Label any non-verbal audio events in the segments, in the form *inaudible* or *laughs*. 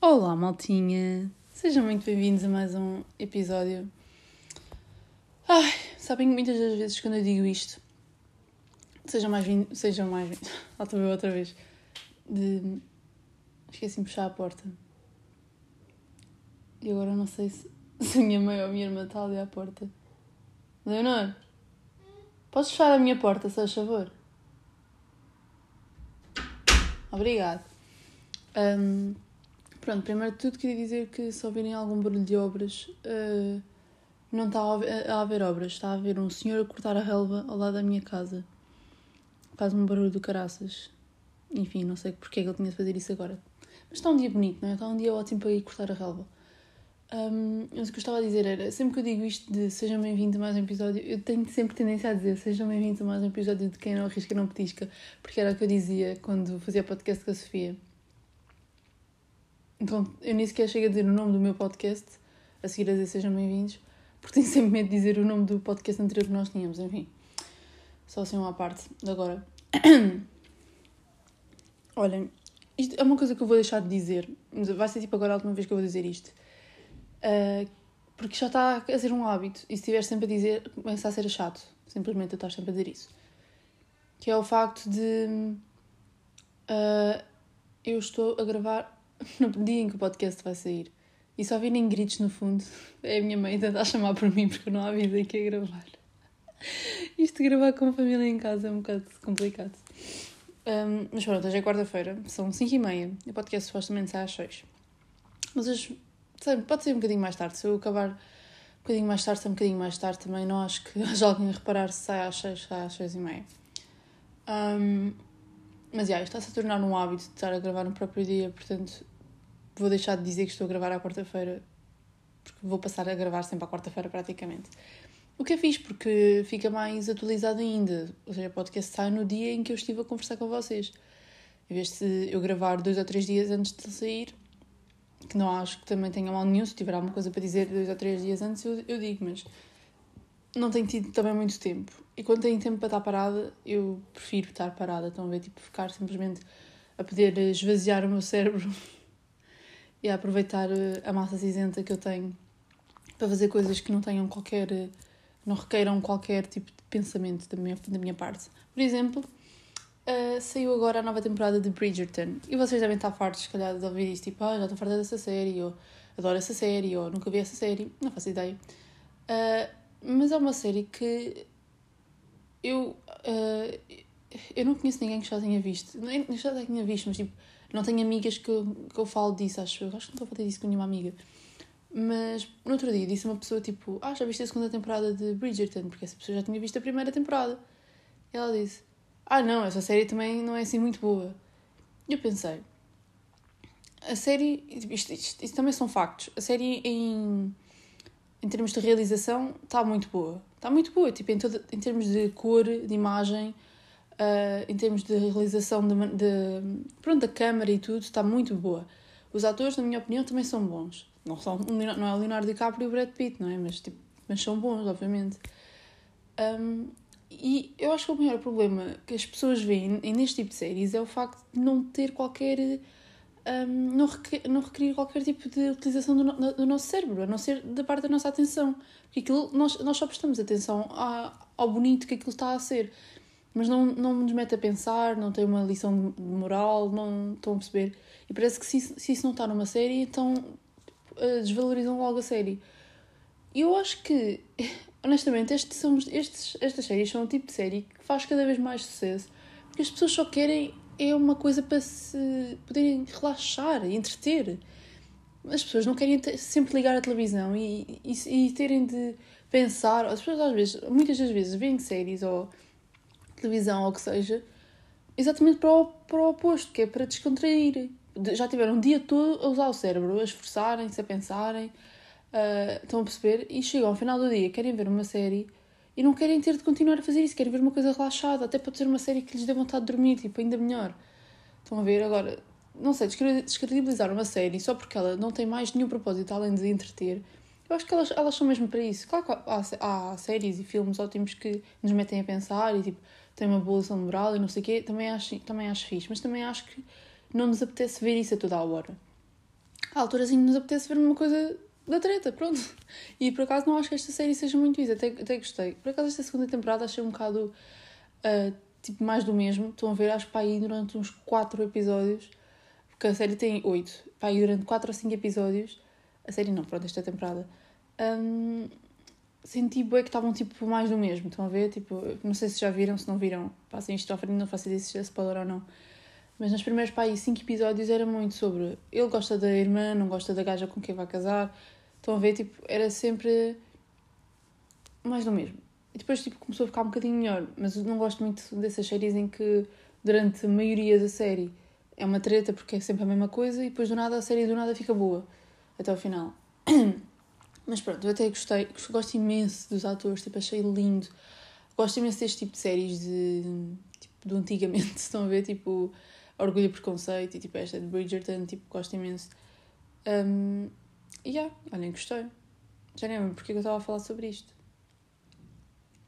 Olá, maltinha! Sejam muito bem-vindos a mais um episódio. Ai, sabem que muitas das vezes quando eu digo isto, sejam mais vindos, sejam mais vindos, lá estou eu outra vez, de esqueci-me de fechar a porta. E agora não sei se, *laughs* se a minha mãe ou a minha irmã está ali à porta. Leonor, podes fechar a minha porta, se faz favor? Obrigado. Um, pronto, primeiro de tudo queria dizer que se ouvirem algum barulho de obras, uh, não está a haver, a haver obras, está a haver um senhor a cortar a relva ao lado da minha casa. Faz um barulho do caraças. Enfim, não sei porque é que ele tinha de fazer isso agora. Mas está um dia bonito, não é? Está um dia ótimo para ir cortar a relva. Um, mas o que eu estava a dizer era, sempre que eu digo isto de sejam bem-vindos a mais um episódio, eu tenho sempre tendência a dizer sejam bem-vindos a mais um episódio de quem não arrisca não petisca, porque era o que eu dizia quando fazia podcast com a Sofia. Então, eu nem sequer chego a dizer o nome do meu podcast, a seguir a dizer sejam bem-vindos, porque tenho sempre medo de dizer o nome do podcast anterior que nós tínhamos, enfim. Só assim uma parte de agora. *coughs* Olhem, isto é uma coisa que eu vou deixar de dizer, vai ser tipo agora a última vez que eu vou dizer isto. Uh, porque já está a ser um hábito. E se estiver sempre a dizer, começa a ser chato. Simplesmente estar sempre a dizer isso. Que é o facto de. Uh, eu estou a gravar *laughs* no dia em que o podcast vai sair. E só virem gritos no fundo. *laughs* É a minha mãe tentar chamar por mim porque não há vida aqui a gravar. *laughs* Isto gravar com a família em casa é um bocado complicado. Um, mas pronto, hoje é quarta-feira, são 5 e meia. O podcast supostamente sai às 6. Mas hoje pode ser um bocadinho mais tarde. Se eu acabar um bocadinho mais tarde, sai um bocadinho mais tarde também. Não acho que *laughs* haja alguém a reparar se sai às 6, sai às 6 e meia. Um, mas, já, yeah, está-se a tornar um hábito de estar a gravar no próprio dia, portanto, vou deixar de dizer que estou a gravar à quarta-feira, porque vou passar a gravar sempre à quarta-feira praticamente. O que é fixe, porque fica mais atualizado ainda. Ou seja, o podcast sai no dia em que eu estive a conversar com vocês. Em vez de eu gravar dois ou três dias antes de sair, que não acho que também tenha mal nenhum. Se tiver alguma coisa para dizer dois ou três dias antes, eu, eu digo, mas não tenho tido também muito tempo. E quando tenho tempo para estar parada, eu prefiro estar parada. Estão a ver? Tipo, ficar simplesmente a poder esvaziar o meu cérebro *laughs* e a aproveitar eh, a massa cinzenta que eu tenho para fazer coisas que não tenham qualquer. Eh, não requeiram qualquer tipo de pensamento da minha, da minha parte. Por exemplo, Uh, saiu agora a nova temporada de Bridgerton. E vocês devem estar fartos, se calhar, de ouvir isso, tipo, ah, já estou farta dessa série, ou adoro essa série, ou nunca vi essa série, não faço ideia. Uh, mas é uma série que eu. Uh, eu não conheço ninguém que já tenha visto. Nem já tenha visto, mas tipo, não tenho amigas que que eu falo disso, acho eu. Acho que não estou a fazer disso com nenhuma amiga. Mas no outro dia disse uma pessoa tipo, ah, já viste a segunda temporada de Bridgerton? Porque essa pessoa já tinha visto a primeira temporada. E ela disse, ah não, essa série também não é assim muito boa. E eu pensei, a série, isto, isto, isto, também são factos, a série em, em termos de realização está muito boa. Está muito boa, tipo, em, todo, em termos de cor, de imagem, uh, em termos de realização de, de, pronto, da câmara e tudo, está muito boa. Os atores, na minha opinião, também são bons. Não, são, não é o Leonardo DiCaprio e o Brad Pitt, não é? Mas, tipo, mas são bons, obviamente. Um, e eu acho que o maior problema que as pessoas veem neste tipo de séries é o facto de não ter qualquer. Um, não, requer, não requerir qualquer tipo de utilização do, do, nosso cérebro, a não ser da parte da nossa atenção. Porque aquilo, nós, nós só prestamos atenção a, ao bonito que aquilo está a ser, mas não, não nos mete a pensar, não tem uma lição de moral, não estão a perceber. E parece que se, se isso não está numa série, então uh, desvalorizam logo a série. Eu acho que honestamente, estes são, estes, estas séries são o tipo de série que faz cada vez mais sucesso porque as pessoas só querem é uma coisa para se poderem relaxar entreter. As pessoas não querem sempre ligar a televisão e, e, e, terem de pensar. As pessoas, às vezes, muitas das vezes, veem séries ou televisão ou o que seja, exatamente para o, para o oposto, que é para descontrair. Já tiveram um dia todo a usar o cérebro, a esforçarem-se, a pensarem Uh, estão a perceber? E chegam ao final do dia, querem ver uma série e não querem ter de continuar a fazer isso, querem ver uma coisa relaxada, até pode ser uma série que lhes dê vontade de dormir, tipo, ainda melhor. Estão a ver? Agora, não sei, descredibilizar uma série só porque ela não tem mais nenhum propósito além de entreter, Eu acho que elas, elas são mesmo para isso. Claro que há, há séries e filmes ótimos que nos metem a pensar e tipo, têm uma boa lição moral e não sei o quê. Também acho, também acho fixe, mas também acho que não nos apetece ver isso a toda a hora. Há alturas em que nos apetece ver uma coisa da treta, pronto. E por acaso não acho que esta série seja muito isso, até, até gostei. Por acaso esta segunda temporada achei um bocado uh, tipo mais do mesmo. Estão a ver, acho que para aí durante uns 4 episódios, porque a série tem 8, para aí durante 4 ou 5 episódios, a série não, pronto, esta temporada. Um, senti bem que estavam tipo mais do mesmo, estão a ver? Tipo, não sei se já viram, se não viram, passem isto à frente, não faço ideia se é spoiler ou não. Mas nos primeiros pá, cinco episódios era muito sobre ele gosta da irmã, não gosta da gaja com quem vai casar. Estão a ver, tipo, era sempre mais do mesmo. E depois tipo, começou a ficar um bocadinho melhor, mas eu não gosto muito dessas séries em que durante a maioria da série é uma treta porque é sempre a mesma coisa e depois do nada a série do nada fica boa até ao final. *clears throat* Mas pronto, eu até gostei, gosto imenso dos atores, tipo, achei lindo. Gosto imenso deste tipo de séries de, tipo, do antigamente, *laughs* estão a ver, tipo, Orgulho e Preconceito e tipo esta de Bridgerton, tipo, gosto imenso. Um, e yeah, olhem, gostei. Já nem lembro porque é eu estava a falar sobre isto.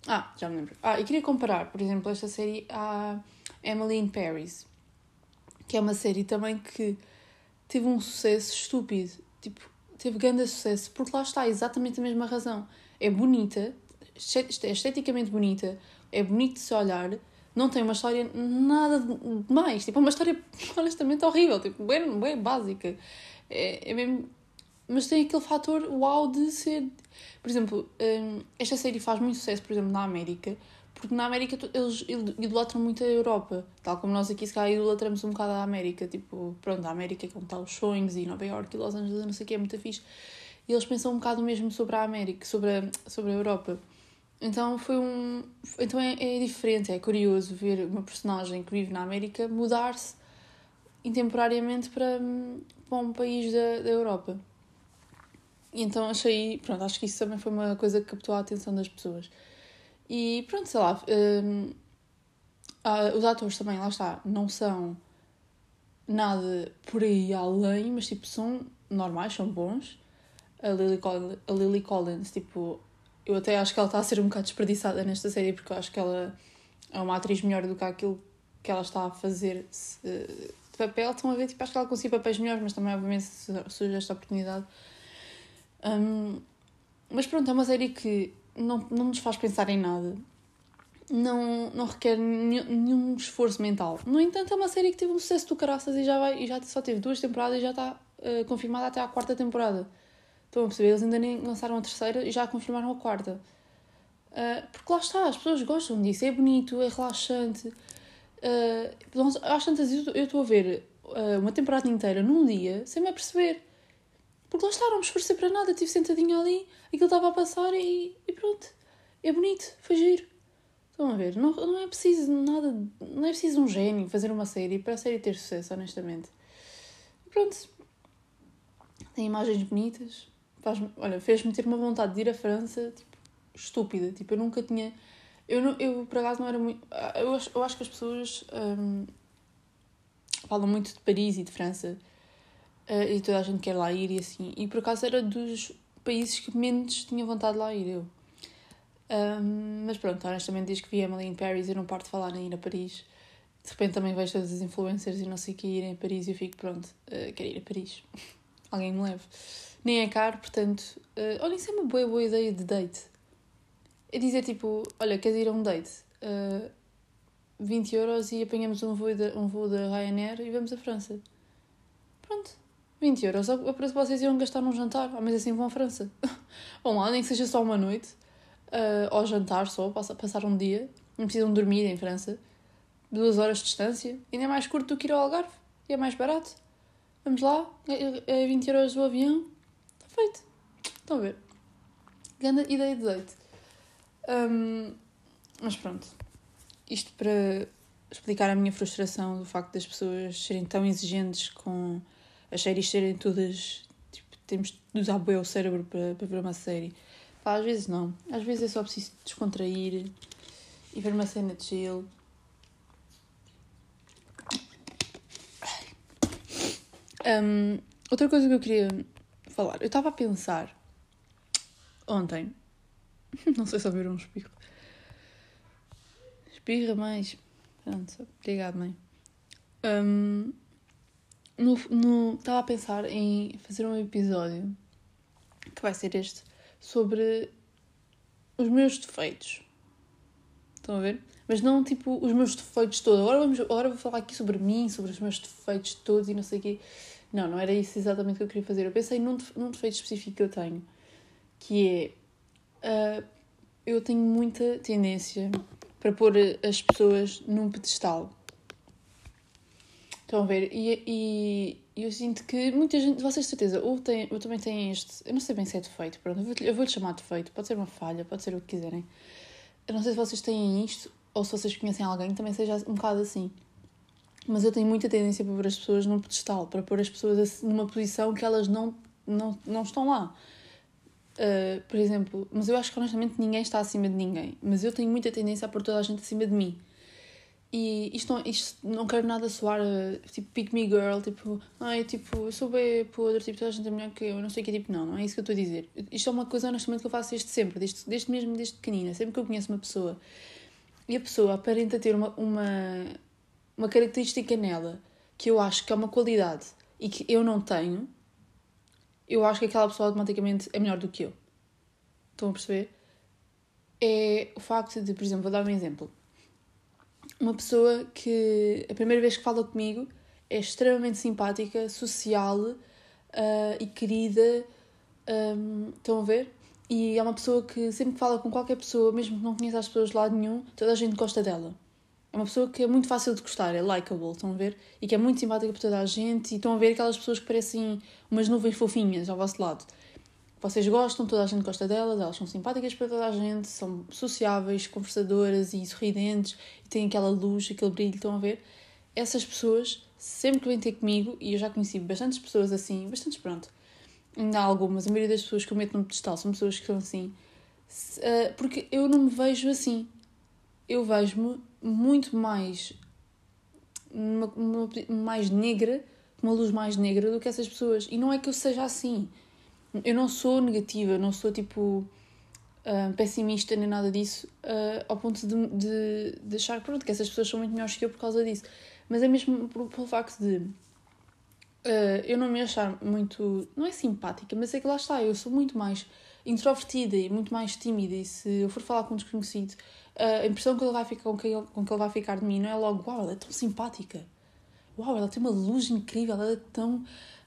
Ah, já me lembro. Ah, e queria comparar, por exemplo, esta série à Emily in Paris, que é uma série também que teve um sucesso estúpido. Tipo, teve grande sucesso, porque lá está, exatamente a mesma razão. É bonita, é esteticamente bonita, é bonito de se olhar, não tem uma história nada demais. Tipo, é uma história *laughs* honestamente horrível, tipo, bem, bem básica. É, é mesmo. Mas tem aquele fator uau de ser. Por exemplo, hum, esta série faz muito sucesso, por exemplo, na América, porque na América eles idolatram muito a Europa, tal como nós aqui se calhar idolatramos um bocado a América, tipo, pronto, a América é como está os sonhos e Nova York e Los Angeles, não sei o que, é muito fixe. E eles pensam um bocado mesmo sobre a América, sobre a, sobre a Europa. Então foi um. Então é, é diferente, é curioso ver uma personagem que vive na América mudar-se intemporariamente para, para um país da, da Europa. E então achei. Pronto, acho que isso também foi uma coisa que captou a atenção das pessoas. E pronto, sei lá. Um, os atores também, lá está, não são nada por aí além, mas tipo, são normais, são bons. A Lily, Collins, a Lily Collins, tipo, eu até acho que ela está a ser um bocado desperdiçada nesta série porque eu acho que ela é uma atriz melhor do que aquilo que ela está a fazer de papel. Estão a ver, tipo, acho que ela consegue papéis melhores, mas também, obviamente, surge esta oportunidade. Um, mas pronto, é uma série que não, não nos faz pensar em nada. Não, não requer nenhum, esforço mental. No entanto, é uma série que teve um sucesso do caraças e já, vai, e já só teve duas temporadas e já está uh, confirmada até à quarta temporada. Estão a perceber? Eles ainda nem lançaram a terceira e já confirmaram a quarta. Uh, porque lá está, as pessoas gostam disso, é bonito, é relaxante. Uh, às tantas, eu estou a ver uh, uma temporada inteira num dia sem me aperceber. Porque lá está, não me esforcei para nada, estive sentadinha ali, aquilo estava a passar e, e pronto. É bonito, foi giro. Estão a ver? Não, não é preciso nada, não é preciso um gênio fazer uma série para a série ter sucesso, honestamente. Pronto. Tem imagens bonitas, faz olha, fez-me ter uma vontade de ir à França, tipo, estúpida. Tipo, eu nunca tinha. Eu, eu por acaso, não era muito. Eu acho, eu acho que as pessoas um, falam muito de Paris e de França uh, e toda a gente quer lá ir e assim. E por acaso era dos países que menos tinha vontade de lá ir eu. Um, mas pronto, honestamente, diz que vi Emily em Paris e não paro de falar em ir a Paris. De repente também vejo todas as influencers e não sei o que irem a Paris e eu fico, pronto, uh, quero ir a Paris. *laughs* Alguém me leve nem é caro, portanto, uh, olha, isso é uma boa, boa ideia de date. É dizer tipo, olha, queres ir a um date? Uh, eh, 20 euros e apanhamos um voo, de, um voo da Ryanair e vamos à França. Pronto, 20 euros. A preço vocês iam gastar num jantar, mas assim vão à França. *laughs* vão lá, nem que seja só uma noite, uh, ou jantar só, passar, um dia, não precisam dormir em França. Duas horas de distância, ainda é mais curto do que ir ao Algarve, e é mais barato. Vamos lá, é 20 é euros o avião, Feito. Estão a ver? Grande ideia de date. Um, mas pronto. Isto para explicar a minha frustração do facto das pessoas serem tão exigentes com as séries serem todas. Tipo, temos de usar bem o cérebro para, para ver uma série. Pá, às vezes não. Às vezes é só preciso descontrair e ver uma cena de chill. Um, outra coisa que eu queria falar. Eu estava a pensar Ontem. *laughs* Não sei se ouviram um espirro. Espirra mais. Pronto, obrigado, mãe. Um, no, no, estava a pensar em fazer um episódio que vai ser este sobre os meus defeitos. Estão a ver? Mas não tipo os meus defeitos todos. Agora, vamos, agora vou falar aqui sobre mim, sobre os meus defeitos todos e não sei o quê. Não, não era isso exatamente que eu queria fazer. Eu pensei num, num defeito específico que eu tenho, que é. Uh, eu tenho muita tendência para pôr as pessoas num pedestal. Estão a ver? E, e eu sinto que muita gente, vocês de certeza, ou, tem, ou também têm este. Eu não sei bem se é defeito, pronto, eu vou-lhe vou chamar defeito, pode ser uma falha, pode ser o que quiserem. Eu não sei se vocês têm isto ou se vocês conhecem alguém também seja um bocado assim. Mas eu tenho muita tendência para pôr as pessoas num pedestal, para pôr as pessoas numa posição que elas não, não, não estão lá. Uh, por exemplo, mas eu acho que honestamente ninguém está acima de ninguém. Mas eu tenho muita tendência a pôr toda a gente acima de mim. E isto não, isto não quero nada soar uh, tipo pick me girl, tipo, ai, tipo, eu sou bem podre, tipo, toda a gente é melhor que eu, não sei o que, tipo, não, não é isso que eu estou a dizer. Isto é uma coisa honestamente que eu faço desde sempre, desde, desde mesmo desde pequenina, sempre que eu conheço uma pessoa e a pessoa aparenta ter uma, uma, uma característica nela que eu acho que é uma qualidade e que eu não tenho, eu acho que aquela pessoa automaticamente é melhor do que eu. Estão a perceber? É o facto de, por exemplo, vou dar um exemplo. Uma pessoa que a primeira vez que fala comigo é extremamente simpática, social uh, e querida. Um, estão a ver? E é uma pessoa que sempre que fala com qualquer pessoa, mesmo que não conheça as pessoas de lado nenhum, toda a gente gosta dela. É uma pessoa que é muito fácil de gostar, é likable, estão a ver? E que é muito simpática por toda a gente. E estão a ver aquelas pessoas que parecem umas nuvens fofinhas ao vosso lado. Vocês gostam, toda a gente gosta delas, elas são simpáticas para toda a gente, são sociáveis, conversadoras e sorridentes e têm aquela luz, aquele brilho, estão a ver? Essas pessoas, sempre que vêm ter comigo, e eu já conheci bastantes pessoas assim, bastantes pronto, ainda há algumas, a maioria das pessoas que eu meto no pedestal são pessoas que são assim, uh, porque eu não me vejo assim. Eu vejo-me muito mais. Uma, uma, mais negra, uma luz mais negra do que essas pessoas. E não é que eu seja assim. Eu não sou negativa, não sou tipo. Uh, pessimista nem nada disso, uh, ao ponto de, de, de achar pronto, que essas pessoas são muito melhores que eu por causa disso. Mas é mesmo pelo facto de uh, eu não me achar muito. Não é simpática, mas é que lá está, eu sou muito mais introvertida e muito mais tímida. E se eu for falar com um desconhecido, a impressão que ele vai ficar, com, que ele, com que ele vai ficar de mim não é logo, uau, ela é tão simpática. Uau, ela tem uma luz incrível, ela é tão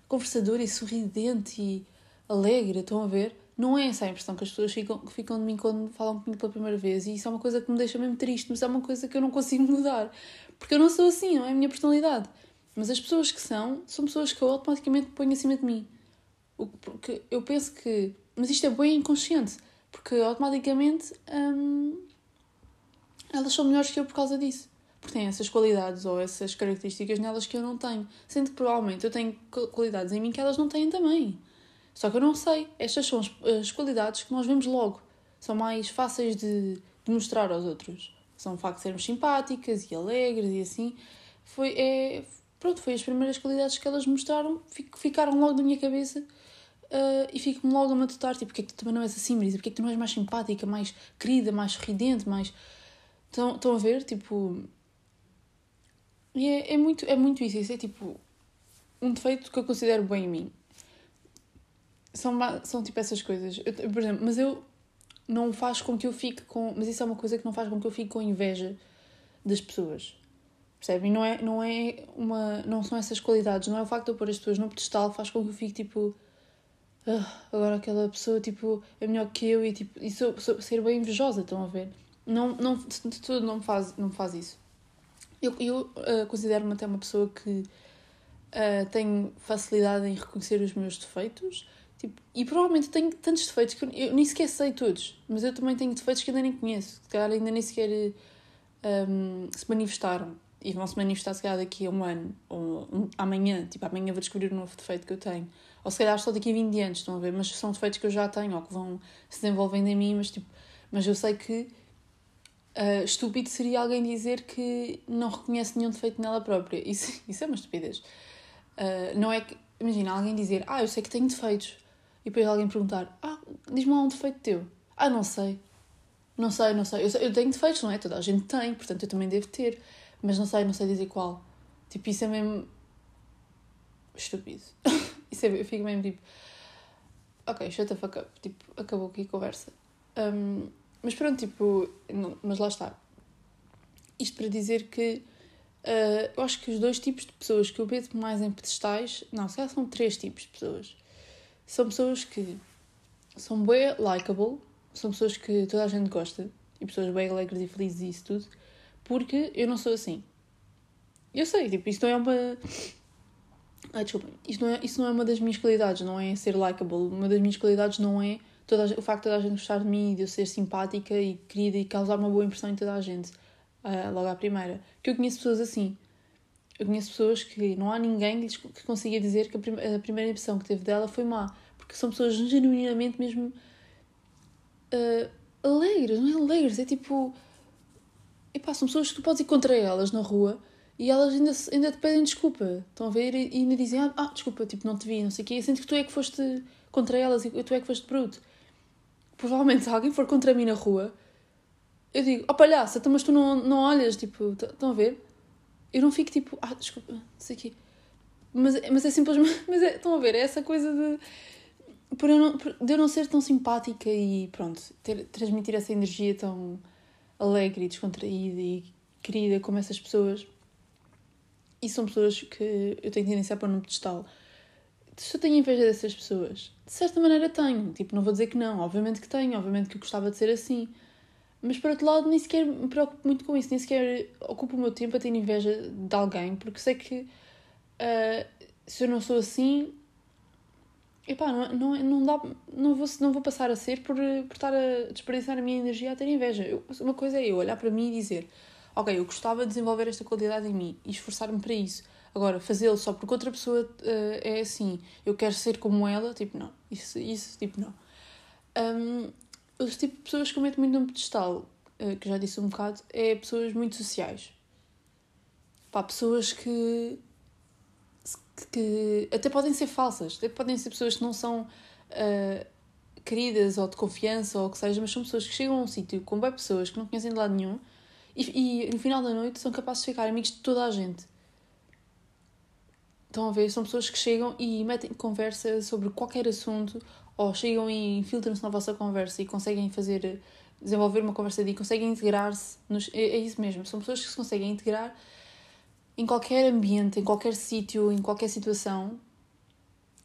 conversadora e sorridente e alegre. Estão a ver? Não é essa a impressão que as pessoas ficam, ficam de mim quando falam comigo pela primeira vez. E isso é uma coisa que me deixa mesmo triste, mas é uma coisa que eu não consigo *laughs* mudar. Porque eu não sou assim, não é a minha personalidade. Mas as pessoas que são, são pessoas que eu automaticamente ponho acima de mim. Porque eu penso que. Mas isto é bem inconsciente. Porque automaticamente hum, elas são melhores que eu por causa disso. Porque têm essas qualidades ou essas características nelas que eu não tenho. Sendo que provavelmente eu tenho qualidades em mim que elas não têm também. Só que eu não sei. Estas são as, as qualidades que nós vemos logo. São mais fáceis de, de mostrar aos outros. São o facto de sermos simpáticas e alegres e assim. Foi, é, pronto, foi as primeiras qualidades que elas mostraram, ficaram logo na minha cabeça uh, e fico-me logo a matutar, tipo, porque é que tu também não és assim, Marisa? Porque é que tu não és mais simpática, mais querida, mais sorridente, mais... Estão, estão a ver? Tipo... E é, é, muito, é muito isso, isso é tipo um defeito que eu considero bem em mim. São, são tipo essas coisas. Eu, por exemplo, mas eu não faz com que eu fique com. Mas isso é uma coisa que não faz com que eu fique com inveja das pessoas. Percebem? Não é, não é uma. Não são essas qualidades, não é o facto de eu pôr as pessoas no pedestal faz com que eu fique tipo. Ah, agora aquela pessoa tipo, é melhor que eu e, tipo, e sou, sou, ser bem invejosa, estão a ver? Não, não, de tudo não me faz, não faz isso. Eu, eu uh, considero-me até uma pessoa que uh, tem facilidade em reconhecer os meus defeitos tipo, e provavelmente tenho tantos defeitos que eu, eu, nem sequer sei todos, mas eu também tenho defeitos que ainda nem conheço, que ainda nem sequer um, se manifestaram. E vão se manifestar se calhar daqui a um ano ou um, amanhã, tipo amanhã vou descobrir um novo defeito que eu tenho, ou se calhar só daqui a 20 anos, estão a ver, mas são defeitos que eu já tenho ou que vão se desenvolvendo em mim, mas tipo, mas eu sei que uh, estúpido seria alguém dizer que não reconhece nenhum defeito nela própria, isso, *laughs* isso é uma estupidez. Uh, não é que, imagina, alguém dizer, ah, eu sei que tenho defeitos, e depois alguém perguntar: Ah, diz-me lá um defeito teu. Ah, não sei. Não sei, não sei. Eu, sei, eu tenho defeitos, não é? Toda a gente tem, portanto eu também devo ter. Mas não sei, não sei dizer qual. Tipo, isso é mesmo. estúpido. *laughs* isso é, eu fico mesmo tipo. Ok, shut the fuck up. Tipo, acabou aqui a conversa. Um, mas pronto, tipo. Não, mas lá está. Isto para dizer que. Uh, eu acho que os dois tipos de pessoas que eu meto mais em pedestais. Não, se calhar são três tipos de pessoas. São pessoas que são bem likable, são pessoas que toda a gente gosta e pessoas bem alegres e felizes e isso tudo, porque eu não sou assim. Eu sei, tipo, isso não é uma. Ah, desculpa, isso não, é, isso não é uma das minhas qualidades, não é ser likable. Uma das minhas qualidades não é toda o facto de toda a gente gostar de mim, de eu ser simpática e querida e causar uma boa impressão em toda a gente, uh, logo à primeira. Que eu conheço pessoas assim. Eu conheço pessoas que não há ninguém que consiga dizer que a, prim a primeira impressão que teve dela foi má, porque são pessoas genuinamente mesmo uh, alegres, não é alegres, é tipo. Epá, são pessoas que tu podes ir contra elas na rua e elas ainda, ainda te pedem desculpa. Estão a ver? E ainda dizem: Ah, ah desculpa, tipo, não te vi, não sei o quê. Eu sinto que tu é que foste contra elas e tu é que foste bruto. Provavelmente, se alguém for contra mim na rua, eu digo: Oh palhaça, então, mas tu não, não olhas, tipo, estão a ver? Eu não fico tipo: Ah, desculpa, não sei o quê. Mas, mas é simplesmente. *laughs* Mas é, estão a ver? É essa coisa de por eu não, por, de eu não ser tão simpática e pronto, ter, transmitir essa energia tão alegre e descontraída e querida como essas pessoas. E são pessoas que eu tenho tendência a pôr no pedestal. Se eu tenho inveja dessas pessoas, de certa maneira tenho. Tipo, não vou dizer que não, obviamente que tenho, obviamente que eu gostava de ser assim. Mas por outro lado, nem sequer me preocupo muito com isso, nem sequer ocupo o meu tempo a ter inveja de alguém, porque sei que uh, se eu não sou assim, epá, não, não, não, dá, não, vou, não vou passar a ser por, por estar a desperdiçar a minha energia a ter inveja. Eu, uma coisa é eu olhar para mim e dizer, ok, eu gostava de desenvolver esta qualidade em mim e esforçar-me para isso. Agora, fazê-lo só porque outra pessoa uh, é assim, eu quero ser como ela, tipo, não. Isso, isso tipo, não. Um, os tipo de pessoas que eu meto muito no pedestal, uh, que já disse um bocado, é pessoas muito sociais. Pá, pessoas que que até podem ser falsas, até podem ser pessoas que não são uh, queridas ou de confiança ou o que seja, mas são pessoas que chegam a um sítio com bem pessoas que não conhecem de lado nenhum e, e no final da noite são capazes de ficar amigos de toda a gente. Estão a ver? São pessoas que chegam e metem conversa sobre qualquer assunto ou chegam e infiltram-se na vossa conversa e conseguem fazer, desenvolver uma conversa e conseguem integrar-se. É, é isso mesmo, são pessoas que se conseguem integrar em qualquer ambiente, em qualquer sítio, em qualquer situação,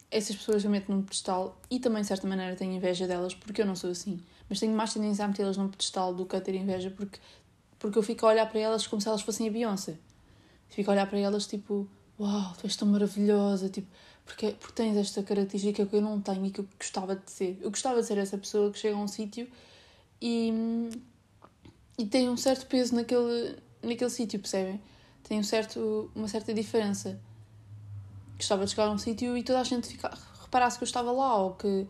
essas pessoas eu meto num pedestal e também, de certa maneira, tenho inveja delas porque eu não sou assim. Mas tenho mais tendência a metê-las num pedestal do que a ter inveja porque, porque eu fico a olhar para elas como se elas fossem a Beyoncé. Fico a olhar para elas tipo, uau, tu és tão maravilhosa, tipo, porque, porque tens esta característica que eu não tenho e que eu gostava de ser. Eu gostava de ser essa pessoa que chega a um sítio e, e tem um certo peso naquele, naquele sítio, percebem? tem um certo, uma certa diferença. Gostava de chegar a um sítio e toda a gente ficar, reparasse que eu estava lá, ou que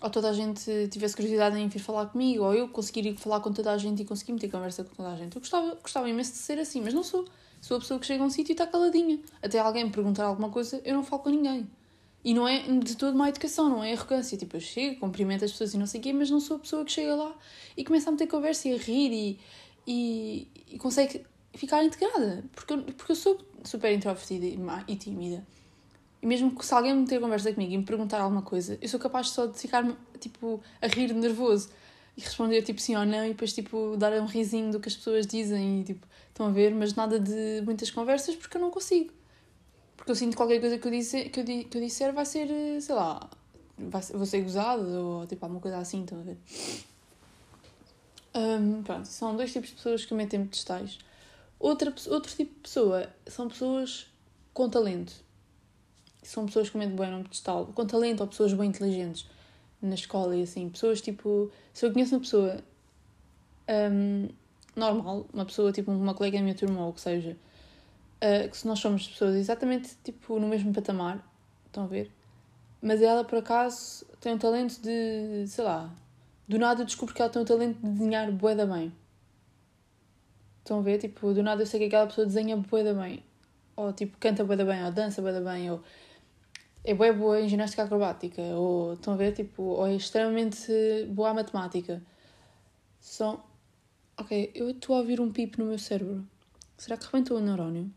ou toda a gente tivesse curiosidade em vir falar comigo, ou eu conseguir ir falar com toda a gente e conseguir meter conversa com toda a gente. Eu gostava, gostava imenso de ser assim, mas não sou. Sou a pessoa que chega a um sítio e está caladinha. Até alguém me perguntar alguma coisa, eu não falo com ninguém. E não é de toda má educação, não é arrogância. Tipo, eu chego, cumprimento as pessoas e não sei o quê, mas não sou a pessoa que chega lá e começa a meter conversa e a rir e, e, e consegue ficar integrada. Porque porque eu sou super introvertida e, e tímida. E mesmo que se alguém me ter conversa comigo e me perguntar alguma coisa, eu sou capaz só de ficar, tipo, a rir nervoso. E responder, tipo, sim ou não, e depois, tipo, dar um risinho do que as pessoas dizem e, tipo, estão a ver, mas nada de muitas conversas porque eu não consigo. Porque eu sinto que qualquer coisa que eu, disse, que eu, que eu disser vai ser, sei lá, vai vou ser gozado ou, tipo, alguma coisa assim, estão a ver? Um, pronto, são dois tipos de pessoas que metem pedestais. Outra, outro tipo de pessoa são pessoas com talento. São pessoas com medo bem no pedestal. Com talento ou pessoas bem inteligentes na escola e assim. Pessoas tipo. Se eu conheço uma pessoa um, normal, uma pessoa tipo uma colega da minha turma ou o que seja, uh, que se nós somos pessoas exatamente tipo no mesmo patamar, estão a ver? Mas ela por acaso tem um talento de. sei lá. Do nada eu descubro que ela tem um talento de desenhar bué da bem. Estão a ver? Tipo, do nada eu sei que aquela pessoa desenha bué da bem. Ou tipo, canta bué da bem, ou dança bué da bem, ou é boa, boa em ginástica acrobática, ou estão a ver, tipo, ou é extremamente boa a matemática. São. Ok, eu estou a ouvir um pipo no meu cérebro. Será que rebentou o neurónio?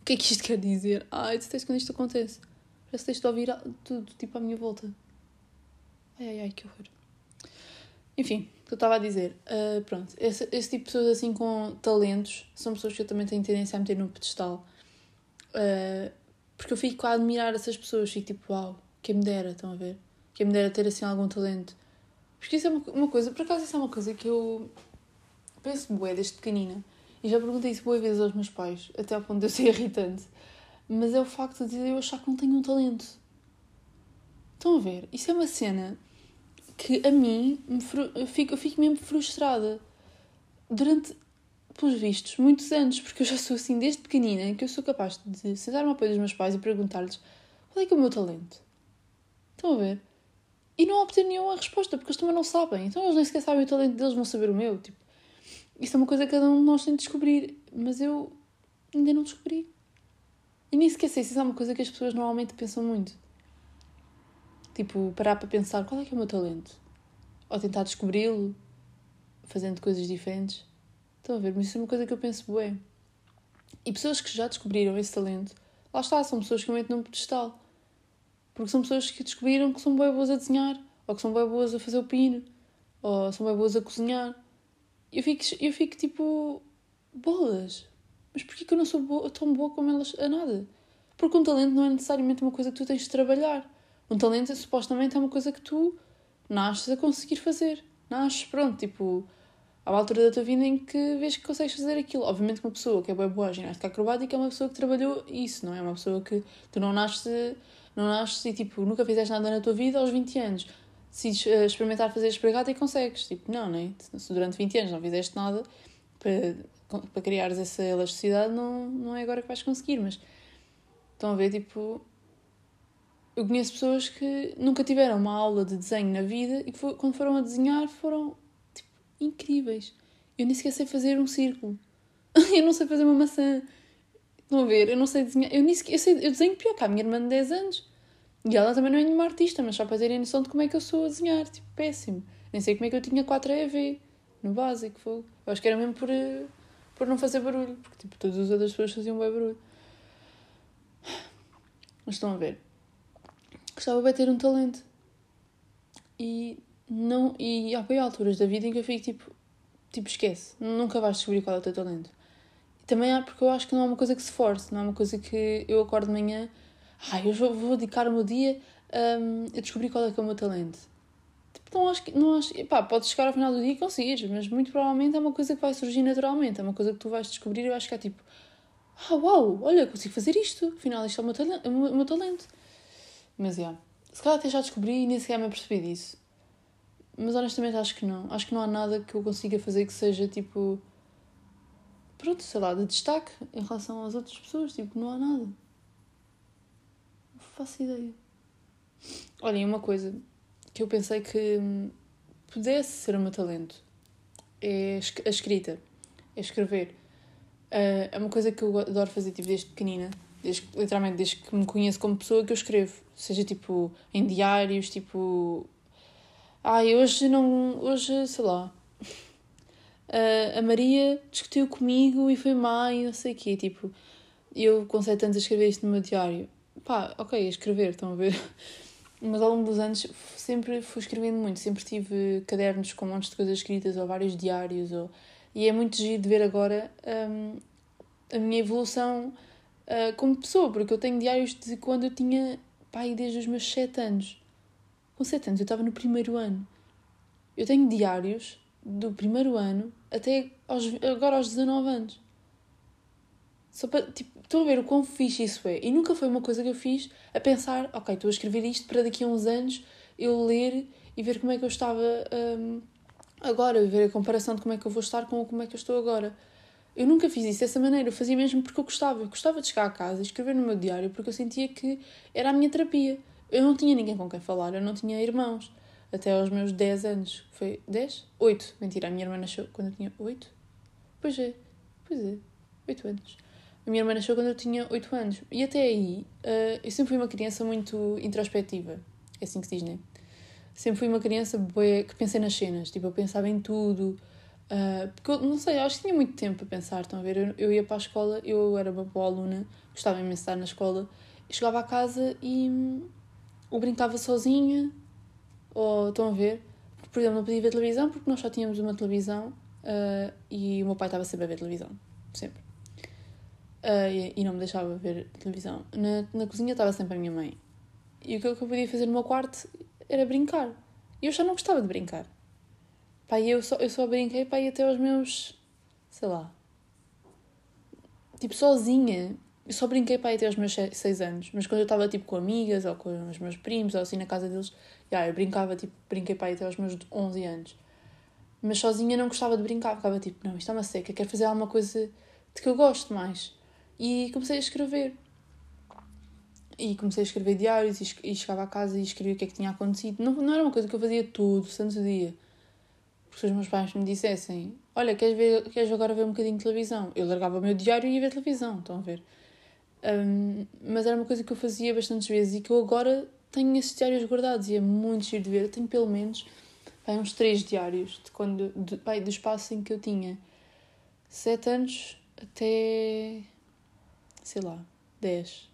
O que é que isto quer dizer? Ai, detesto quando isto acontece. Parece que estou a ouvir tudo, tipo, à minha volta. Ai, ai, ai, que horror. Enfim, o que eu estava a dizer. Uh, pronto, esse, esse tipo de pessoas assim com talentos são pessoas que eu também tenho tendência a meter no pedestal. Uh, porque eu fico a admirar essas pessoas, fico tipo, uau, quem me dera, estão a ver? Quem me dera ter assim algum talento. Porque isso é uma, uma coisa, por acaso isso é uma coisa que eu penso bué desde pequenina. E já perguntei isso boas vezes aos meus pais, até ao ponto de eu ser *laughs* irritante. Mas é o facto de eu achar que não tenho um talento. Estão a ver? Isso é uma cena que a mim me eu, fico, eu fico mesmo frustrada durante, pelos vistos, muitos anos, porque eu já sou assim desde pequenina que eu sou capaz de sentar-me ao pé dos meus pais e perguntar-lhes qual é que é o meu talento. Estão a ver? E não obter nenhuma resposta, porque eles também não sabem. Então eles nem sequer sabem o talento deles, vão saber o meu. Tipo, isso é uma coisa que cada um de nós tem de descobrir, mas eu ainda não descobri. E nem sequer sei se isso é uma coisa que as pessoas normalmente pensam muito. Tipo, parar para pensar qual é que é o meu talento. Ou tentar descobri-lo fazendo coisas diferentes. Estão a ver? Mas isso é uma coisa que eu penso bem. E pessoas que já descobriram esse talento, lá está, são pessoas que eu meto num pedestal. Porque são pessoas que descobriram que são bem boas a desenhar, ou que são bem boas a fazer o pino, ou são bem boas a cozinhar. Eu fico, eu fico tipo, bolas. Mas porquê que eu não sou boa, tão boa como elas a nada? Porque um talento não é necessariamente uma coisa que tu tens de trabalhar. Um talento, supostamente, é uma coisa que tu nasces a conseguir fazer. Nasces, pronto, tipo, há uma altura da tua vida em que vês que consegues fazer aquilo. Obviamente que uma pessoa que é boa, boa ginástica acrobática é uma pessoa que trabalhou isso, não é? Uma pessoa que tu não nasces, não nasces e, tipo, nunca fizeste nada na tua vida aos 20 anos. Decides uh, experimentar fazer espregata e consegues. Tipo, não, não é? Se durante 20 anos não fizeste nada para, para criares essa elasticidade, não, não é agora que vais conseguir, mas estão a ver, tipo, eu conheço pessoas que nunca tiveram uma aula de desenho na vida e que quando foram a desenhar foram incríveis. Eu nem sequer sei fazer um círculo. *laughs* eu não sei fazer uma maçã. Estão a ver? Eu não sei desenhar. Eu, nem sequer, eu, sei, eu desenho pior que a minha irmã de 10 anos. E ela também não é nenhuma artista, mas só para terem noção de como é que eu sou a desenhar. Tipo, péssimo. Nem sei como é que eu tinha 4 EV no básico. Foi. Eu acho que era mesmo por, eh, por não fazer barulho. Porque tipo, todas as outras pessoas faziam bem barulho. Mas estão a ver? gostava de ter um talento. E não e há bem alturas da vida em que eu fico tipo, tipo esquece, nunca vais descobrir qual é o teu talento. Também há porque eu acho que não é uma coisa que se force, não é uma coisa que eu acordo de manhã, ai, ah, eu vou, vou dedicar o meu dia um, a descobrir qual é que é o meu talento. Tipo, não acho que, não acho, pá, podes chegar ao final do dia e conseguires, mas muito provavelmente é uma coisa que vai surgir naturalmente, é uma coisa que tu vais descobrir e que é tipo, ah, uau, olha, consigo fazer isto, afinal isto é o meu talento. O meu talento. Mas, yeah. Se calhar até já descobri e nem sequer me apercebi disso. Mas honestamente acho que não. Acho que não há nada que eu consiga fazer que seja tipo. Pronto, sei lá, de destaque em relação às outras pessoas. Tipo, não há nada. Não faço ideia. Olhem, uma coisa que eu pensei que pudesse ser o meu talento é a escrita. É escrever. Uh, é uma coisa que eu adoro fazer tipo, desde pequenina desde, literalmente desde que me conheço como pessoa que eu escrevo. Seja tipo em diários, tipo. Ai, hoje não. Hoje, sei lá. A, a Maria discutiu comigo e foi má e não sei o quê. Tipo, eu sete anos a escrever isto no meu diário. Pá, ok, escrever, estão a ver? Mas ao longo dos anos sempre fui escrevendo muito. Sempre tive cadernos com montes de coisas escritas ou vários diários. Ou... E é muito giro de ver agora um, a minha evolução uh, como pessoa, porque eu tenho diários de quando eu tinha, pai, desde os meus 7 anos. Com 7 anos eu estava no primeiro ano. Eu tenho diários do primeiro ano até aos, agora aos 19 anos. Só para, tipo, estou a ver o quão fixe isso é. E nunca foi uma coisa que eu fiz a pensar, ok, estou a escrever isto para daqui a uns anos eu ler e ver como é que eu estava um, agora, ver a comparação de como é que eu vou estar com como é que eu estou agora. Eu nunca fiz isso dessa maneira, eu fazia mesmo porque eu gostava. Eu gostava de chegar a casa e escrever no meu diário porque eu sentia que era a minha terapia. Eu não tinha ninguém com quem falar, eu não tinha irmãos. Até aos meus 10 anos. Foi 10? 8. Mentira, a minha irmã nasceu quando eu tinha 8. Pois é, pois é, 8 anos. A minha irmã nasceu quando eu tinha 8 anos. E até aí, uh, eu sempre fui uma criança muito introspectiva. É assim que se diz, né? Sempre fui uma criança que pensei nas cenas. Tipo, eu pensava em tudo. Uh, porque eu não sei, eu acho que tinha muito tempo para pensar. Estão a ver? Eu, eu ia para a escola, eu era uma boa aluna, gostava imenso de estar na escola. Chegava a casa e hum, ou brincava sozinha, ou estão a ver? Por exemplo, não podia ver televisão porque nós só tínhamos uma televisão uh, e o meu pai estava sempre a ver televisão. Sempre. Uh, e, e, não me deixava ver televisão. Na, na cozinha estava sempre a minha mãe. E o que eu podia fazer no meu quarto era brincar. E eu já não gostava de brincar. Pai, eu só, eu só brinquei pai, até aos meus. sei lá. Tipo, sozinha. Eu só brinquei pai, até aos meus 6 anos. Mas quando eu estava tipo com amigas ou com os meus primos ou assim na casa deles, já, eu brincava, tipo, brinquei pai, até aos meus 11 anos. Mas sozinha não gostava de brincar, ficava tipo, não, isto está uma seca, quero fazer alguma coisa de que eu gosto mais. E comecei a escrever. E comecei a escrever diários e chegava a casa e escrevia o que é que tinha acontecido. Não, não era uma coisa que eu fazia tudo, santo dia. Porque se os meus pais me dissessem: Olha, queres, ver, queres agora ver um bocadinho de televisão? Eu largava o meu diário e ia ver televisão, estão a ver? Um, mas era uma coisa que eu fazia bastantes vezes e que eu agora tenho esses diários guardados e é muito giro de ver. Eu tenho pelo menos uns três diários de quando, de, vai, do espaço em que eu tinha sete anos até sei lá, 10,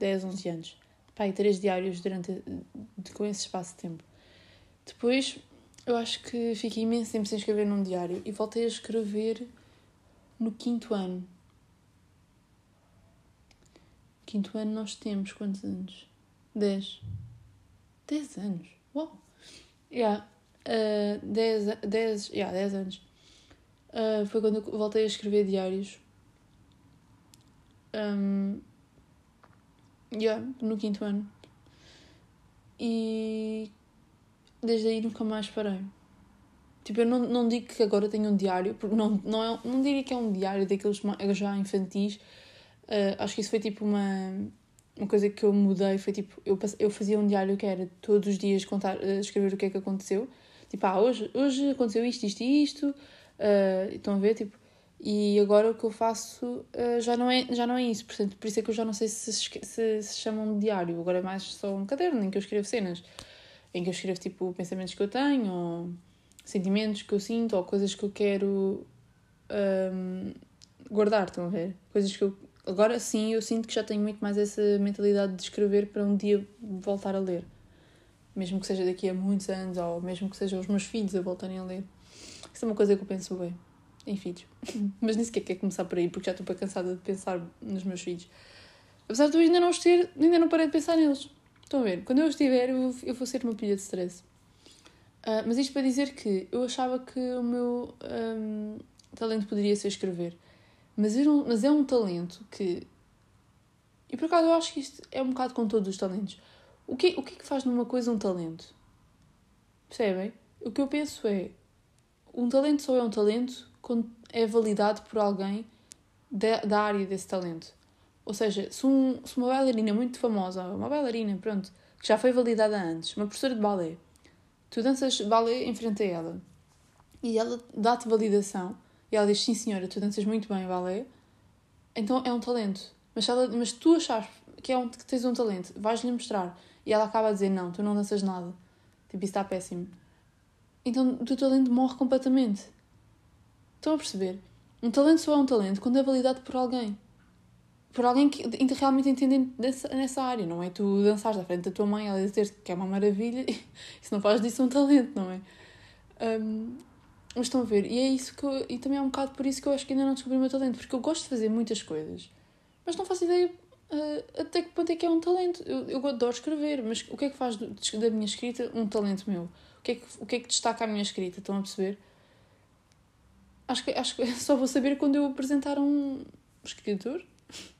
10, 11 anos. Pai, três diários durante, com esse espaço de tempo. Depois, eu acho que fiquei imenso tempo sem escrever num diário e voltei a escrever no quinto ano. Quinto ano nós temos quantos anos? 10. 10 anos? Uau! Yeah. Uh, 10, 10, yeah, 10 anos. Uh, foi quando voltei a escrever diários um, yeah, no quinto ano. E desde aí nunca mais parei. Tipo, eu não, não digo que agora tenho um diário, porque não, não, é, não diria que é um diário daqueles já infantis. Uh, acho que isso foi tipo uma, uma coisa que eu mudei. Foi tipo, eu, eu fazia um diário que era todos os dias contar, uh, escrever o que é que aconteceu. Tipo, ah, hoje, hoje aconteceu isto, isto e isto. Uh, estão a ver? Tipo, e agora o que eu faço uh, já, não é, já não é isso. Portanto, por isso é que eu já não sei se se, se, chamam de diário. Agora é mais só um caderno em que eu escrevo cenas. Em que eu escrevo tipo pensamentos que eu tenho, ou sentimentos que eu sinto, ou coisas que eu quero um, guardar. Estão a ver? Coisas que eu. Agora sim eu sinto que já tenho muito mais essa mentalidade de escrever para um dia voltar a ler. Mesmo que seja daqui a muitos anos, ou mesmo que sejam os meus filhos a voltarem a ler. Isso é uma coisa que eu penso bem em filhos. *laughs* Mas nem sequer quero começar por aí, porque já estou para cansada de pensar nos meus filhos. Apesar de eu ainda não os ter, ainda não parei de pensar neles. Estão a ver? Quando eu os tiver, eu, eu vou ser uma pilha de stress. Uh, mas isto para dizer que eu achava que o meu um, talento poderia ser escrever. Mas, eu, mas é um talento que. E por acaso eu acho que isto é um bocado com todos os talentos. O que, o que é que faz numa coisa um talento? Percebem? O que eu penso é. Um talento só é um talento quando é validado por alguém da, da área desse talento. Ou seja, se, um, se uma bailarina muito famosa, uma bailarina, pronto, que já foi validada antes, uma professora de balé, tu danças balé em frente a ela e ela dá-te validação e ela diz sim senhora, tu danças muito bem balé, então é um talento. Mas, ela, mas tu achas que, é um, que tens um talento, vais-lhe mostrar e ela acaba a dizer não, tu não danças nada, tipo isso está péssimo. Então o teu talento morre completamente. Estão a perceber? Um talento só é um talento quando é validado por alguém. Por alguém que realmente entende nessa, área. Não é tu dançares à frente da tua mãe ela dizer que é uma maravilha. *laughs* Isso não faz disso um talento, não é? Um, mas estão a ver? E é isso que eu, E também é um bocado por isso que eu acho que ainda não descobri o meu talento. Porque eu gosto de fazer muitas coisas. Mas não faço ideia uh, até que ponto é que é um talento. Eu, eu adoro escrever. Mas o que é que faz do, da minha escrita um talento meu? O que, é que, o que é que destaca a minha escrita? Estão a perceber? acho que, acho que *laughs* só vou saber quando eu apresentar um escritor. *laughs*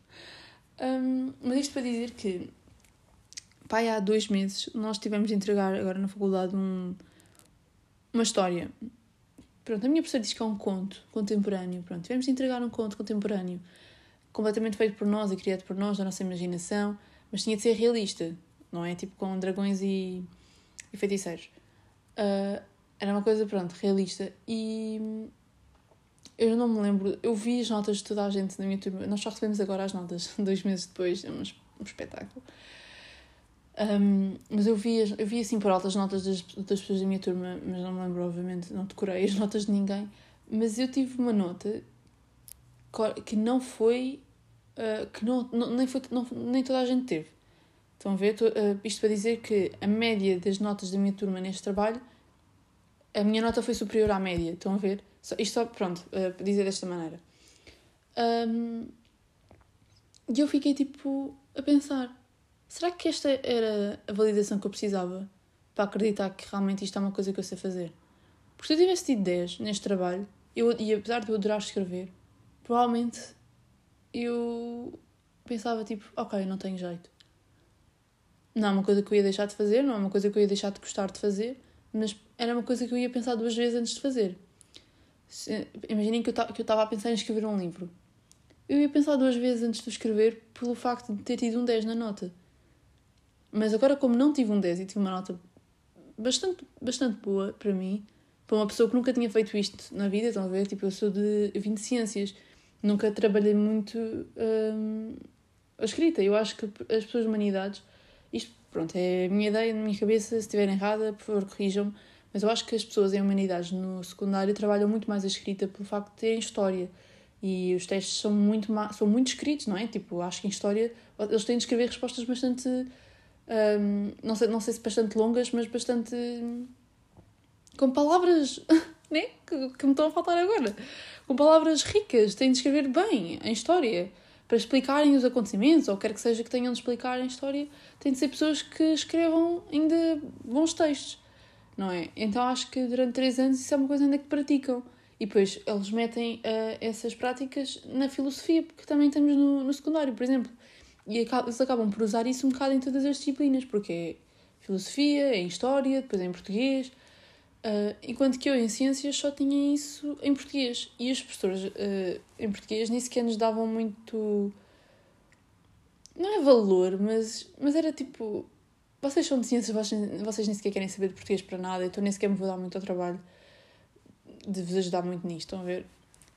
Um, mas isto para dizer que, pai, há dois meses nós tivemos de entregar agora na faculdade um, uma história. Pronto, a minha professora diz que é um conto contemporâneo. Pronto, tivemos de entregar um conto contemporâneo completamente feito por nós e criado por nós, da nossa imaginação, mas tinha de ser realista, não é? Tipo com dragões e, e feiticeiros. Uh, era uma coisa, pronto, realista. E eu não me lembro, eu vi as notas de toda a gente na minha turma, nós só recebemos agora as notas, *laughs* dois meses depois, é um, um espetáculo. Um, mas eu vi, eu vi assim por altas notas das, das pessoas da minha turma, mas não me lembro, obviamente, não decorei as *laughs* notas de ninguém. Mas eu tive uma nota que não foi. Uh, que não, não, nem, foi não, nem toda a gente teve. Estão a ver? Uh, isto para dizer que a média das notas da minha turma neste trabalho, a minha nota foi superior à média. Estão a ver? Só, isto só, pronto, uh, para dizer desta maneira. Um, e eu fiquei tipo a pensar: será que esta era a validação que eu precisava para acreditar que realmente isto é uma coisa que eu sei fazer? Porque se eu tivesse tido 10 neste trabalho, eu, e apesar de eu adorar escrever, provavelmente eu pensava tipo, ok, não tenho jeito. Não é uma coisa que eu ia deixar de fazer, não é uma coisa que eu ia deixar de gostar de fazer, mas era uma coisa que eu ia pensar duas vezes antes de fazer. Imaginem que eu estava a pensar em escrever um livro. Eu ia pensar duas vezes antes de escrever pelo facto de ter tido um 10 na nota. Mas agora, como não tive um 10 e tive uma nota bastante, bastante boa para mim, para uma pessoa que nunca tinha feito isto na vida, estão a ver? Tipo, eu sou de. Eu vim de ciências, nunca trabalhei muito hum, a escrita. Eu acho que as pessoas de humanidades, isto, pronto, é a minha ideia, na minha cabeça, se estiver errada, por favor, corrijam-me, mas eu acho que as pessoas em humanidades no secundário trabalham muito mais a escrita pelo facto de terem história. E os testes são muito, são muito escritos, não é? Tipo, acho que em história eles têm de escrever respostas bastante. Hum, não, sei, não sei se bastante longas, mas bastante com palavras *laughs* né? que, que me estão a faltar agora. Com palavras ricas, têm de escrever bem em história para explicarem os acontecimentos, ou quer que seja que tenham de explicar em história, têm de ser pessoas que escrevam ainda bons textos, não é? Então acho que durante três anos isso é uma coisa ainda que praticam. E depois eles metem uh, essas práticas na filosofia, porque também temos no, no secundário, por exemplo. E eles acabam por usar isso um bocado em todas as disciplinas, porque é filosofia, é história, depois é em português. Uh, enquanto que eu em ciências só tinha isso em português. E os professores uh, em português nem sequer nos davam muito. Não é valor, mas, mas era tipo. Vocês são de ciências, vocês, vocês nem sequer querem saber de português para nada, então nem sequer me vou dar muito ao trabalho de vos ajudar muito nisto, estão a ver?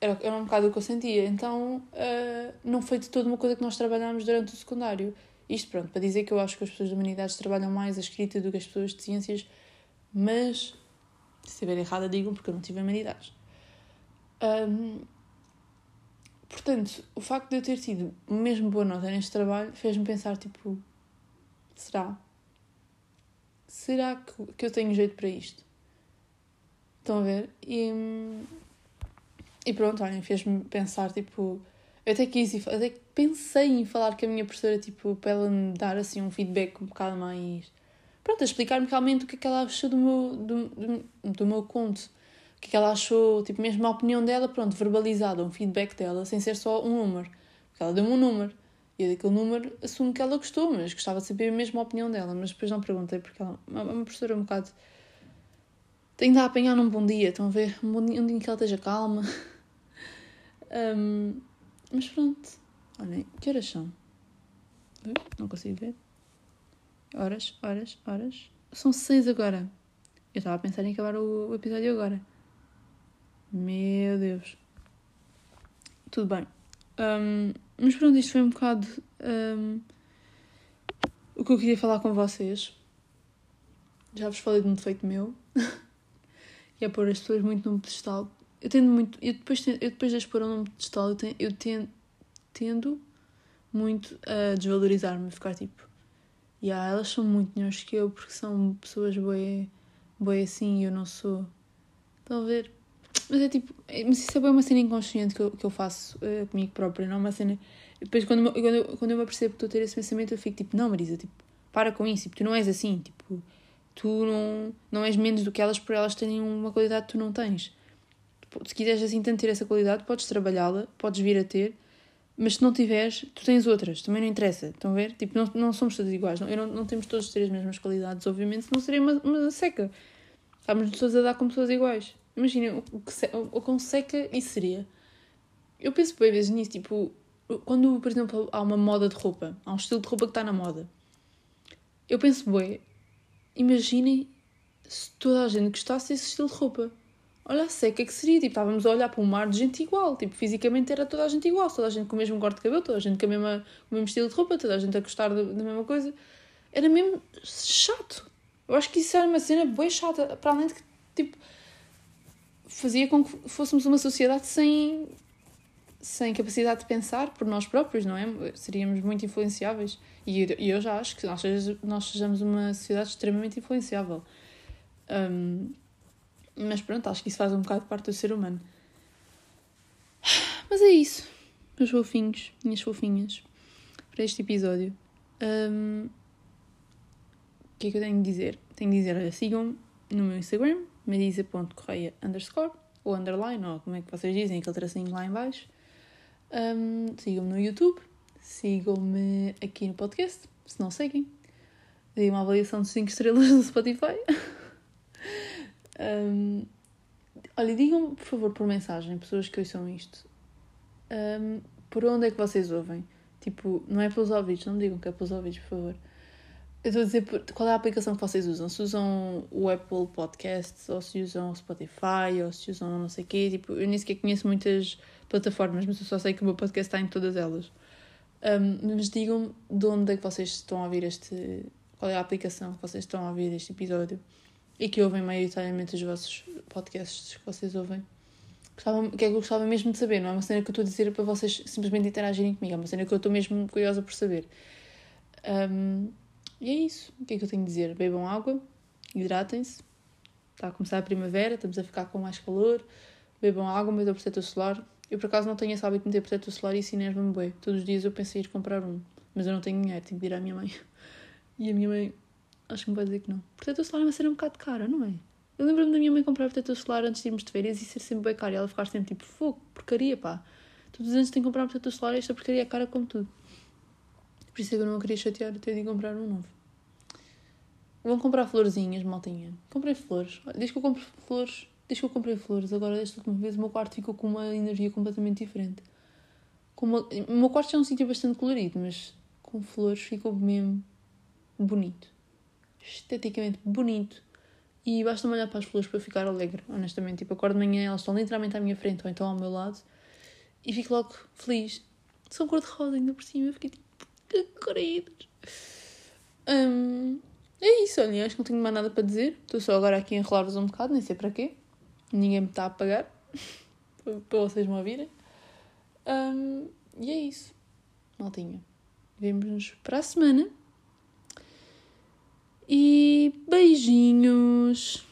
Era, era um bocado o que eu sentia. Então uh, não foi de toda uma coisa que nós trabalhámos durante o secundário. Isto, pronto, para dizer que eu acho que as pessoas de humanidades trabalham mais a escrita do que as pessoas de ciências, mas se estiver errada, digam, porque eu não tive humanidades. Um, portanto, o facto de eu ter tido mesmo boa nota neste trabalho fez-me pensar, tipo, será? Será que, eu tenho jeito para isto? Estão a ver? E, e pronto, olhem, fez-me pensar, tipo... Eu até quis, até pensei em falar com a minha professora, tipo, para ela me dar, assim, um feedback um bocado mais pronto, a explicar-me realmente o que é que ela achou do meu, do, do, do meu conto. O que é que ela achou, tipo, mesmo a opinião dela, pronto, verbalizada, um feedback dela, sem ser só um número. Porque ela deu-me um número. E eu daquele número assumo que ela gostou, mas gostava de saber mesmo a opinião dela. Mas depois não perguntei, porque ela é uma professora um bocado. Tenho de apanhar num bom dia, estão a ver? Um, bom dia, um dia em que ela esteja calma. *laughs* um, mas pronto. Olhem, que horas são? Não consigo ver. Horas, horas, horas. São seis agora. Eu estava a pensar em acabar o, episódio agora. Meu Deus. Tudo bem. Um, mas pronto, isto foi um bocado um, o que eu queria falar com vocês. Já vos falei de um defeito meu. que *laughs* é pôr as pessoas muito num pedestal. Eu tendo muito. Eu depois, eu depois de as pôr num pedestal, eu, tendo, eu tendo, tendo muito a desvalorizar-me, ficar tipo yeah, elas são muito melhores que eu porque são pessoas boi, boi assim e eu não sou. Estão a ver? Mas é tipo, é, mas isso é bem uma cena inconsciente que eu, que eu faço uh, comigo própria, não é uma cena. Depois, quando, quando, eu, quando eu me apercebo que estou a ter esse pensamento, eu fico tipo, não, Marisa, tipo, para com isso, tipo, tu não és assim, tipo, tu não, não és menos do que elas por elas terem uma qualidade que tu não tens. Se quiseres assim tanto ter essa qualidade, podes trabalhá-la, podes vir a ter, mas se não tiveres, tu tens outras, também não interessa. Estão a ver? Tipo, não, não somos todos iguais. Não, não, não temos todos ter as mesmas qualidades, obviamente, não seria uma, uma seca. Estamos todos a dar como pessoas iguais. Imaginem o, o, o, o quão seca isso seria. Eu penso bem vezes nisso, tipo, quando, por exemplo, há uma moda de roupa, há um estilo de roupa que está na moda. Eu penso, bem, imaginem se toda a gente gostasse desse estilo de roupa. Olha a seca que seria, tipo, estávamos a olhar para um mar de gente igual, tipo, fisicamente era toda a gente igual, toda a gente com o mesmo corte de cabelo, toda a gente com, a mesma, com o mesmo estilo de roupa, toda a gente a gostar da, mesma coisa. Era mesmo chato. Eu acho que isso era uma cena bem chata, para além de que, tipo, fazia com que fôssemos uma sociedade sem, sem capacidade de pensar por nós próprios, não é? Seríamos muito influenciáveis. E eu, eu já acho que nós, nós sejamos uma sociedade extremamente influenciável. Um, mas pronto, acho que isso faz um bocado parte do ser humano. Mas é isso, meus fofinhos, minhas fofinhas, para este episódio. Um, o que é que eu tenho de dizer? Tenho de dizer, olha, sigam-me no meu Instagram, marisa.correia underscore, ou underline, ou como é que vocês dizem, aquele tracinho lá em baixo. Um, sigam-me no YouTube, sigam-me aqui no podcast, se não seguem. Deem uma avaliação de 5 estrelas no Spotify. *laughs* um, olha, digam por favor por mensagem, pessoas que ouçam isto. Um, por onde é que vocês ouvem? Tipo, não é pelos ouvidos, não me digam que é pelos ouvidos, por favor. Eu estou a dizer qual é a aplicação que vocês usam. Se usam o Apple Podcasts, ou se usam o Spotify, ou se usam não sei o quê. Tipo, eu nem sequer conheço muitas plataformas, mas eu só sei que o meu podcast está em todas elas. Um, mas digam de onde é que vocês estão a ouvir este. Qual é a aplicação que vocês estão a ouvir este episódio e que ouvem maioritariamente os vossos podcasts que vocês ouvem. Gostava, que é que eu gostava mesmo de saber, não é uma cena que eu estou a dizer para vocês simplesmente interagirem comigo, é uma cena que eu estou mesmo curiosa por saber. Um, e é isso. O que é que eu tenho a dizer? Bebam água, hidratem-se. Está a começar a primavera, estamos a ficar com mais calor. Bebam água, metam protetor solar. Eu por acaso não tenho esse hábito de meter protetor solar e isso enerva-me bem. Todos os dias eu pensei em ir comprar um, mas eu não tenho dinheiro, tenho que ir à minha mãe. *laughs* E a minha mãe acho que me vai dizer que não. Protetor solar é uma cena um bocado cara, não é? Eu lembro-me da minha mãe comprar protetor solar antes de irmos de férias e ser sempre bem caro. E ela ficar sempre tipo, fogo, porcaria, pá. Todos os anos tenho que comprar um protetor solar e esta porcaria é cara como tudo. Por isso é que eu não queria chatear até de comprar um novo. Vão comprar florzinhas, maltinha. Comprei flores. Desde que eu compro flores, desde que eu comprei flores, agora desta última vez o meu quarto ficou com uma energia completamente diferente. Uma... O meu quarto é um sítio bastante colorido, mas com flores ficou mesmo bonito. Esteticamente bonito. E basta-me olhar para as flores para ficar alegre, honestamente. Tipo, acordo de manhã, elas estão literalmente à minha frente ou então ao meu lado e fico logo feliz. São cor-de-rosa ainda por cima. Eu fiquei tipo, que queridos. Um, é isso, olha, acho que não tenho mais nada para dizer. Estou só agora aqui a enrolar-vos um bocado, nem sei para quê. Ninguém me está a pagar *laughs* para vocês me ouvirem. Um, e é isso, maltinha. Vemo-nos para a semana e beijinhos!